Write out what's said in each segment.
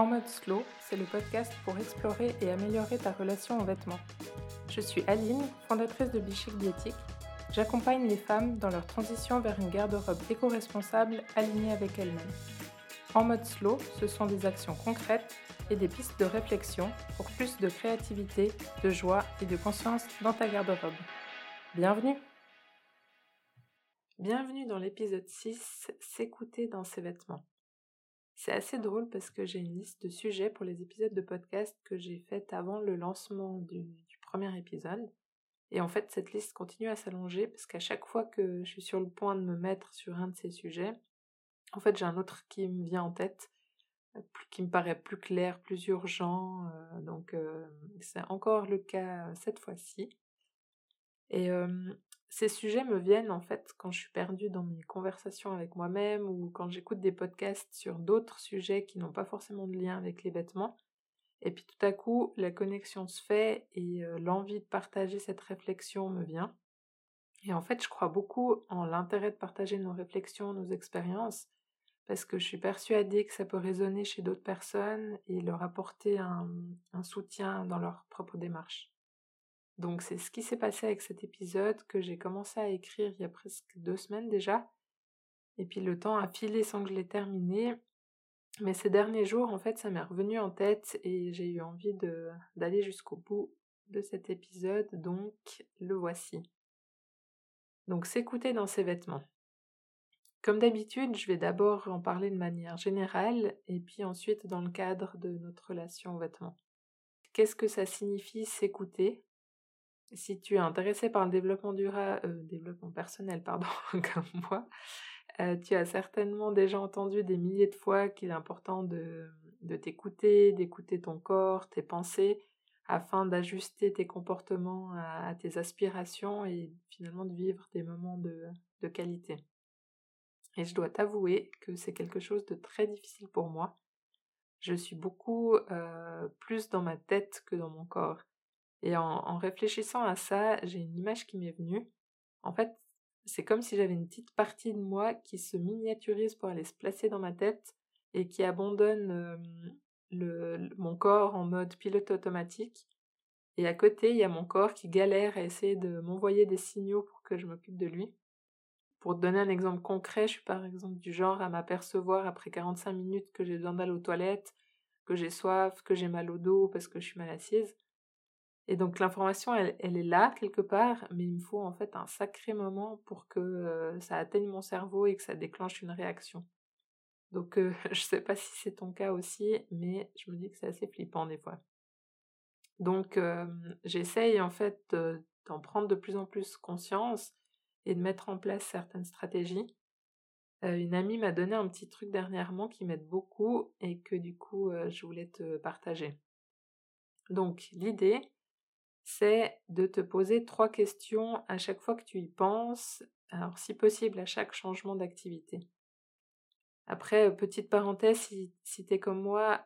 En mode slow, c'est le podcast pour explorer et améliorer ta relation aux vêtements. Je suis Aline, fondatrice de Bichic Biotique. J'accompagne les femmes dans leur transition vers une garde-robe éco-responsable alignée avec elles-mêmes. En mode slow, ce sont des actions concrètes et des pistes de réflexion pour plus de créativité, de joie et de conscience dans ta garde-robe. Bienvenue Bienvenue dans l'épisode 6, S'écouter dans ses vêtements. C'est assez drôle parce que j'ai une liste de sujets pour les épisodes de podcast que j'ai faites avant le lancement du, premier épisode. Et en fait, cette liste continue à s'allonger parce qu'à chaque fois que je suis sur le point de me mettre sur un de ces sujets, en fait, j'ai un autre qui me vient en tête, euh, qui me paraît plus clair, plus urgent. Euh, donc, euh, c'est encore le cas cette fois-ci. Et ces sujets me viennent en fait quand je suis perdue dans mes conversations avec moi-même ou quand j'écoute des podcasts sur d'autres sujets qui n'ont pas forcément de lien avec les vêtements. Et puis tout à coup, la connexion se fait et l'envie de partager cette réflexion me vient. Et en fait, je crois beaucoup en l'intérêt de partager nos réflexions, nos expériences, parce que je suis persuadée que ça peut résonner chez d'autres personnes et leur apporter un soutien dans leur propre démarche. Donc c'est ce qui s'est passé avec cet épisode que j'ai commencé à écrire il y a presque deux semaines déjà. Et puis le temps a filé sans que je l'ai terminé. Mais ces derniers jours, en fait, ça m'est revenu en tête et j'ai eu envie d'aller jusqu'au bout de cet épisode, donc le voici. Donc s'écouter dans ses vêtements. Comme d'habitude, je vais d'abord en parler de manière générale et puis ensuite dans le cadre de notre relation aux vêtements. Qu'est-ce que ça signifie s'écouter? Si tu es intéressé par le développement durable, euh, développement personnel, pardon, comme moi, euh, tu as certainement déjà entendu des milliers de fois qu'il est important de, t'écouter, d'écouter ton corps, tes pensées, afin d'ajuster tes comportements à, tes aspirations et finalement de vivre des moments de, de qualité. Et je dois t'avouer que c'est quelque chose de très difficile pour moi. Je suis beaucoup euh, plus dans ma tête que dans mon corps. Et en, réfléchissant à ça, j'ai une image qui m'est venue. En fait, c'est comme si j'avais une petite partie de moi qui se miniaturise pour aller se placer dans ma tête et qui abandonne le, mon corps en mode pilote automatique. Et à côté, il y a mon corps qui galère à essayer de m'envoyer des signaux pour que je m'occupe de lui. Pour donner un exemple concret, je suis par exemple du genre à m'apercevoir après 45 minutes que j'ai besoin d'aller aux toilettes, que j'ai soif, que j'ai mal au dos parce que je suis mal assise. Et donc l'information, elle, est là quelque part, mais il me faut en fait un sacré moment pour que ça atteigne mon cerveau et que ça déclenche une réaction. Donc je ne sais pas si c'est ton cas aussi, mais je me dis que c'est assez flippant des fois. Donc j'essaye en fait d'en prendre de plus en plus conscience et de mettre en place certaines stratégies. une amie m'a donné un petit truc dernièrement qui m'aide beaucoup et que du coup je voulais te partager. Donc l'idée, c'est de te poser trois questions à chaque fois que tu y penses, alors si possible à chaque changement d'activité. Après, petite parenthèse, si, tu es comme moi,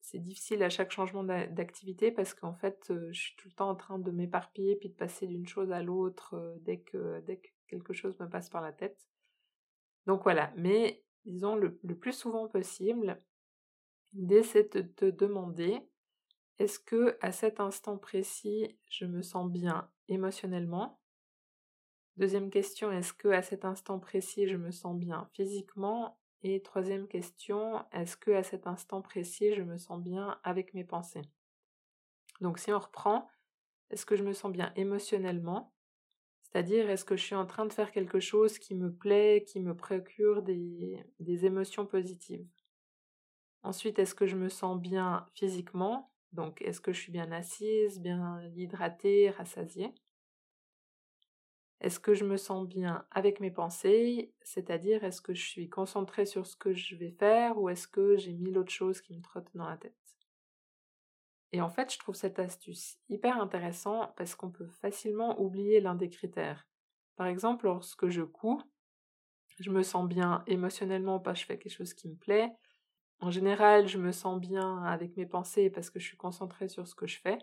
c'est difficile à chaque changement d'activité parce qu'en fait, je suis tout le temps en train de m'éparpiller puis de passer d'une chose à l'autre dès, que, dès que quelque chose me passe par la tête. Donc voilà, mais disons le, le plus souvent possible, l'idée c'est de te demander est-ce que à cet instant précis, je me sens bien émotionnellement? Deuxième question, est-ce que à cet instant précis, je me sens bien physiquement? Et troisième question, est-ce que à cet instant précis, je me sens bien avec mes pensées? Donc si on reprend, est-ce que je me sens bien émotionnellement? C'est-à-dire, est-ce que je suis en train de faire quelque chose qui me plaît, qui me procure des, des émotions positives? Ensuite, est-ce que je me sens bien physiquement? Donc, est-ce que je suis bien assise, bien hydratée, rassasiée? Est-ce que je me sens bien avec mes pensées? C'est-à-dire, est-ce que je suis concentrée sur ce que je vais faire ou est-ce que j'ai mille autres choses qui me trottent dans la tête? Et en fait, je trouve cette astuce hyper intéressante parce qu'on peut facilement oublier l'un des critères. Par exemple, lorsque je couds, je me sens bien émotionnellement parce que je fais quelque chose qui me plaît, en général, je me sens bien avec mes pensées parce que je suis concentrée sur ce que je fais.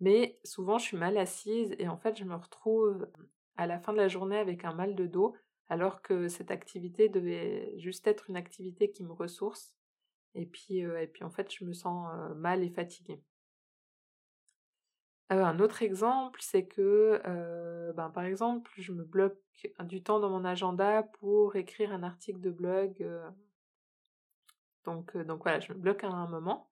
Mais souvent, je suis mal assise et en fait, je me retrouve à la fin de la journée avec un mal de dos alors que cette activité devait juste être une activité qui me ressource. Et puis, puis en fait, je me sens mal et fatiguée. un autre exemple, c'est que, ben, par exemple, je me bloque du temps dans mon agenda pour écrire un article de blog. Donc, donc voilà, je me bloque à un moment.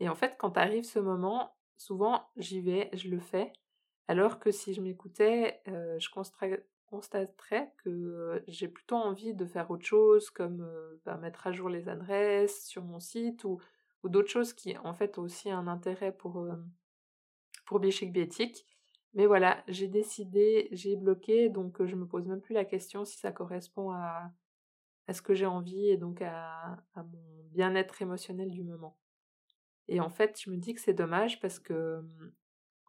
Et en fait, quand arrive ce moment, souvent j'y vais, je le fais. Alors que si je m'écoutais, je constaterais que j'ai plutôt envie de faire autre chose, comme ben, mettre à jour les adresses sur mon site ou, d'autres choses qui en fait ont aussi un intérêt pour, pour Bichic Biétique. Mais voilà, j'ai décidé, j'ai bloqué, donc je me pose même plus la question si ça correspond à, à ce que j'ai envie et donc à, mon bien-être émotionnel du moment. Et en fait, je me dis que c'est dommage parce que, mmh,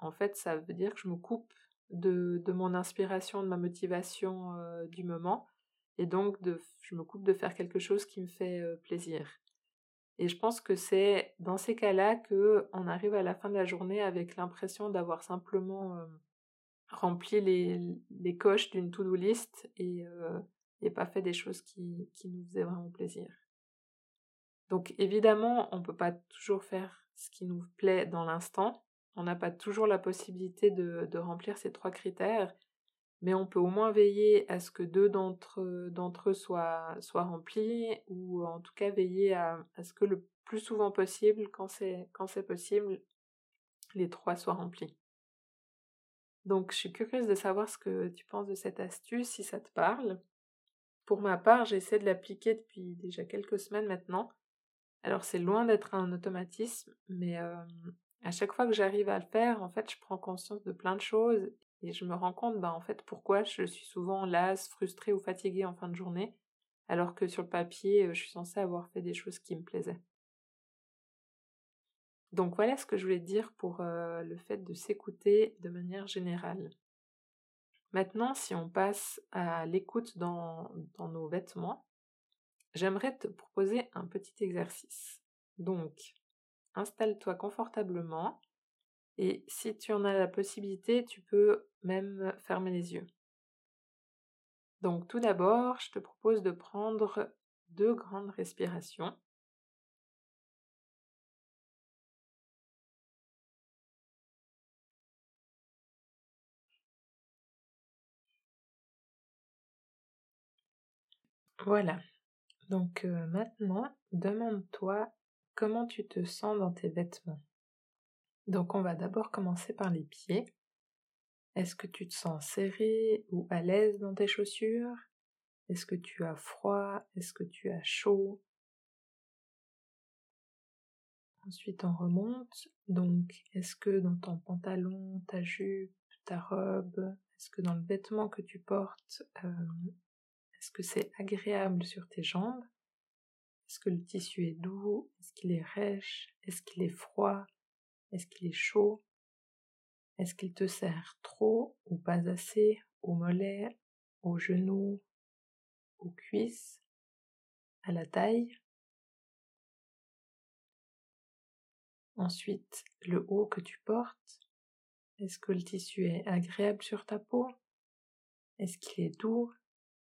en fait, ça veut dire que je me coupe de, de mon inspiration, de ma motivation du moment. Et donc, je me coupe de faire quelque chose qui me fait plaisir. Et je pense que c'est dans ces cas-là que on arrive à la fin de la journée avec l'impression d'avoir simplement rempli les, les coches d'une to-do list et, pas fait des choses qui, nous faisaient vraiment plaisir. Donc évidemment, on ne peut pas toujours faire ce qui nous plaît dans l'instant. On n'a pas toujours la possibilité de, remplir ces trois critères, mais on peut au moins veiller à ce que deux d'entre eux soient, remplis, ou en tout cas veiller à, à ce que le plus souvent possible, quand c'est possible, les trois soient remplis. Donc je suis curieuse de savoir ce que tu penses de cette astuce, si ça te parle. Pour ma part, j'essaie de l'appliquer depuis déjà quelques semaines maintenant. Alors c'est loin d'être un automatisme, mais à chaque fois que j'arrive à le faire, en fait, je prends conscience de plein de choses et je me rends compte, bah, en fait, pourquoi je suis souvent lasse, frustrée ou fatiguée en fin de journée, alors que sur le papier, je suis censée avoir fait des choses qui me plaisaient. Donc voilà ce que je voulais dire pour le fait de s'écouter de manière générale. Maintenant, si on passe à l'écoute dans, nos vêtements, j'aimerais te proposer un petit exercice. Donc, installe-toi confortablement et si tu en as la possibilité, tu peux même fermer les yeux. Donc tout d'abord, je te propose de prendre deux grandes respirations. Voilà. Donc maintenant, demande-toi comment tu te sens dans tes vêtements. Donc on va d'abord commencer par les pieds. Est-ce que tu te sens serré ou à l'aise dans tes chaussures? Est-ce que tu as froid? Est-ce que tu as chaud? Ensuite on remonte. Donc est-ce que dans ton pantalon, ta jupe, ta robe, est-ce que dans le vêtement que tu portes, est-ce que c'est agréable sur tes jambes? Est-ce que le tissu est doux? Est-ce qu'il est rêche? Est-ce qu'il est froid? Est-ce qu'il est chaud? Est-ce qu'il te sert trop? Ou pas assez? Aux mollets, aux genoux, aux cuisses, à la taille? Ensuite, le haut que tu portes, est-ce que le tissu est agréable sur ta peau? Est-ce qu'il est doux?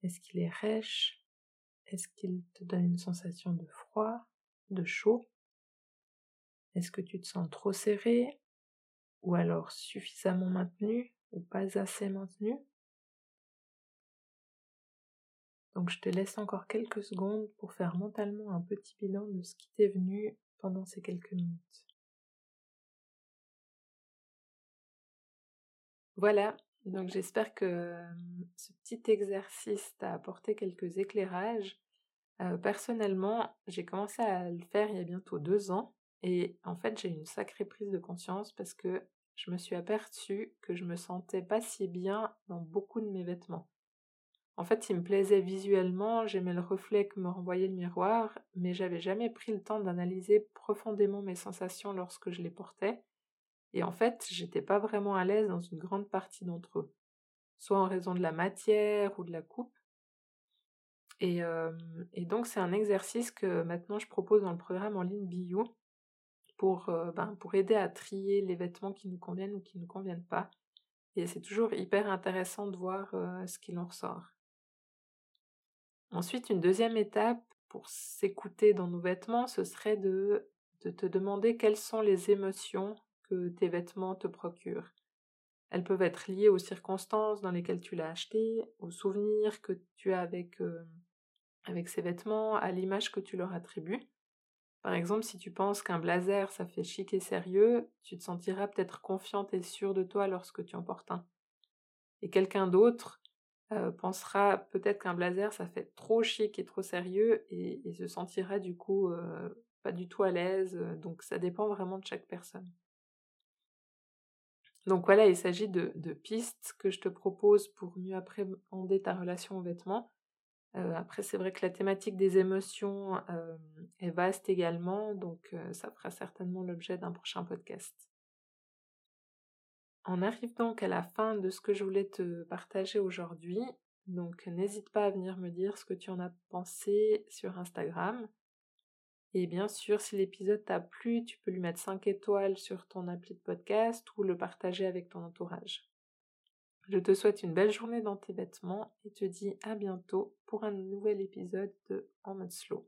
Est-ce qu'il est rêche? Est-ce qu'il te donne une sensation de froid, de chaud? Est-ce que tu te sens trop serré ou alors suffisamment maintenu ou pas assez maintenu? Donc je te laisse encore quelques secondes pour faire mentalement un petit bilan de ce qui t'est venu pendant ces quelques minutes. Voilà, donc j'espère que ce petit exercice t'a apporté quelques éclairages. personnellement, j'ai commencé à le faire il y a bientôt deux ans et en fait j'ai une sacrée prise de conscience parce que je me suis aperçue que je me sentais pas si bien dans beaucoup de mes vêtements. En fait, il me plaisait visuellement, j'aimais le reflet que me renvoyait le miroir, mais j'avais jamais pris le temps d'analyser profondément mes sensations lorsque je les portais et en fait, j'étais pas vraiment à l'aise dans une grande partie d'entre eux, soit en raison de la matière ou de la coupe. Et, donc, c'est un exercice que maintenant je propose dans le programme en ligne Bio pour, ben, pour aider à trier les vêtements qui nous conviennent ou qui ne nous conviennent pas. Et c'est toujours hyper intéressant de voir ce qu'il en ressort. Ensuite, une deuxième étape pour s'écouter dans nos vêtements, ce serait de, de te demander quelles sont les émotions que tes vêtements te procurent. Elles peuvent être liées aux circonstances dans lesquelles tu l'as acheté, aux souvenirs que tu as avec, euh, avec ces vêtements, à l'image que tu leur attribues. Par exemple, si tu penses qu'un blazer, ça fait chic et sérieux, tu te sentiras peut-être confiante et sûre de toi lorsque tu en portes un. Et quelqu'un d'autre euh, pensera peut-être qu'un blazer, ça fait trop chic et trop sérieux et, se sentira du coup euh, pas du tout à l'aise. Donc ça dépend vraiment de chaque personne. Donc voilà, il s'agit de, pistes que je te propose pour mieux appréhender ta relation aux vêtements. Euh, après, c'est vrai que la thématique des émotions euh, est vaste également, donc euh, ça fera certainement l'objet d'un prochain podcast. On arrive donc à la fin de ce que je voulais te partager aujourd'hui. Donc n'hésite pas à venir me dire ce que tu en as pensé sur Instagram. Et bien sûr, si l'épisode t'a plu, tu peux lui mettre 5 étoiles sur ton appli de podcast ou le partager avec ton entourage. Je te souhaite une belle journée dans tes vêtements et te dis à bientôt pour un nouvel épisode de En mode slow.